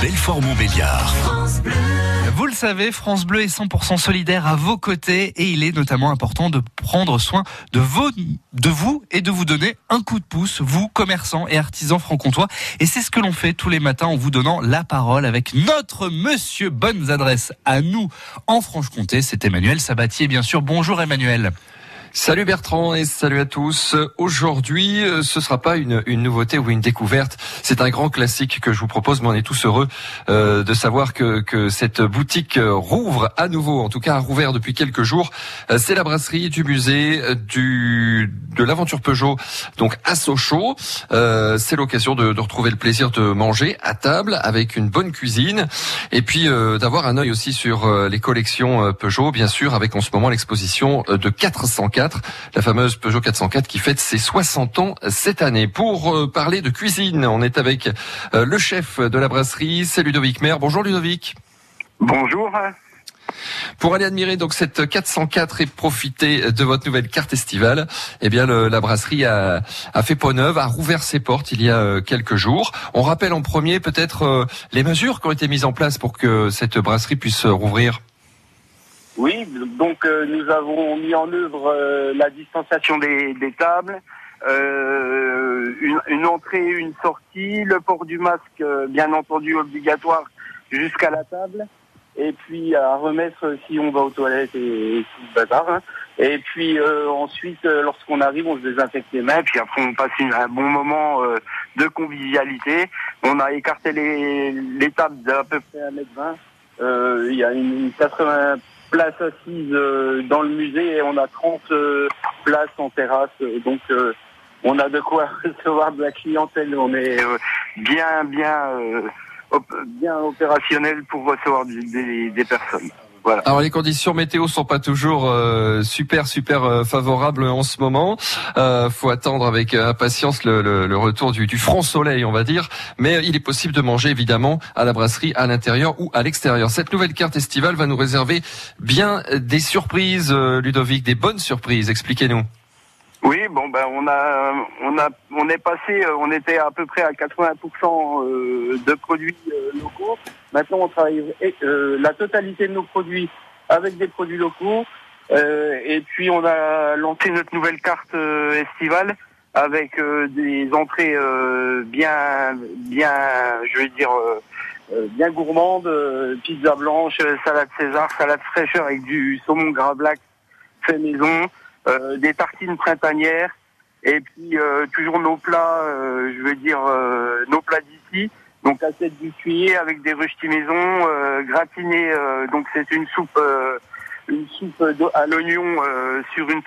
Belfort-Montbéliard. Vous le savez, France Bleu est 100% solidaire à vos côtés et il est notamment important de prendre soin de, vos, de vous et de vous donner un coup de pouce, vous, commerçants et artisans franc-comtois. Et c'est ce que l'on fait tous les matins en vous donnant la parole avec notre monsieur Bonnes Adresses à nous en Franche-Comté. C'est Emmanuel Sabatier, bien sûr. Bonjour Emmanuel. Salut Bertrand et salut à tous. Aujourd'hui, euh, ce sera pas une, une nouveauté ou une découverte. C'est un grand classique que je vous propose, mais on est tous heureux euh, de savoir que, que cette boutique euh, rouvre à nouveau, en tout cas a rouvert depuis quelques jours. C'est la brasserie du musée du de l'aventure Peugeot, donc à Sochaux. C'est l'occasion de, de, retrouver le plaisir de manger à table avec une bonne cuisine et puis d'avoir un œil aussi sur les collections Peugeot, bien sûr, avec en ce moment l'exposition de 404 la fameuse Peugeot 404 qui fête ses 60 ans cette année. Pour euh, parler de cuisine, on est avec euh, le chef de la brasserie, c'est Ludovic Maire. Bonjour Ludovic. Bonjour. Pour aller admirer donc cette 404 et profiter de votre nouvelle carte estivale, eh bien la brasserie a, fait peau neuve, a rouvert ses portes il y a euh, quelques jours. On rappelle en premier peut-être les mesures qui ont été mises en place pour que cette brasserie puisse rouvrir. Oui, donc euh, nous avons mis en œuvre euh, la distanciation des, tables, euh, une, une, entrée, une sortie, le port du masque, bien entendu obligatoire jusqu'à la table, et puis à remettre si on va aux toilettes et, tout le bazar. Hein. Et puis ensuite, lorsqu'on arrive, on se désinfecte les mains, puis après on passe un bon moment de convivialité. On a écarté les, les tables d'à peu près 1m20. Il y a une 80 places assises euh, dans le musée et on a 30 euh, places en terrasse. Donc euh, on a de quoi recevoir de la clientèle. On est bien, bien, bien opérationnel pour recevoir des, des personnes. Alors les conditions météo sont pas toujours euh, super super euh, favorables en ce moment. Euh, faut attendre avec impatience le, retour du, du, front soleil, on va dire. Mais il est possible de manger évidemment à la brasserie à l'intérieur ou à l'extérieur. Cette nouvelle carte estivale va nous réserver bien des surprises, Ludovic, des bonnes surprises. Expliquez-nous. Oui, bon ben on a on a on est passé, euh, on était à peu près à 80% euh, de produits euh, locaux. Maintenant, on travaille la totalité de nos produits avec des produits locaux. et puis on a lancé notre nouvelle carte estivale avec des entrées bien bien, je veux dire bien gourmandes, pizza blanche, salade César, salade fraîcheur avec du saumon gras black fait maison. Euh, des tartines printanières et puis euh, toujours nos plats, euh, je veux dire nos plats d'ici. Donc assiette du cuillé avec des rösti maison, gratiné. donc c'est une soupe, une soupe à l'oignon sur une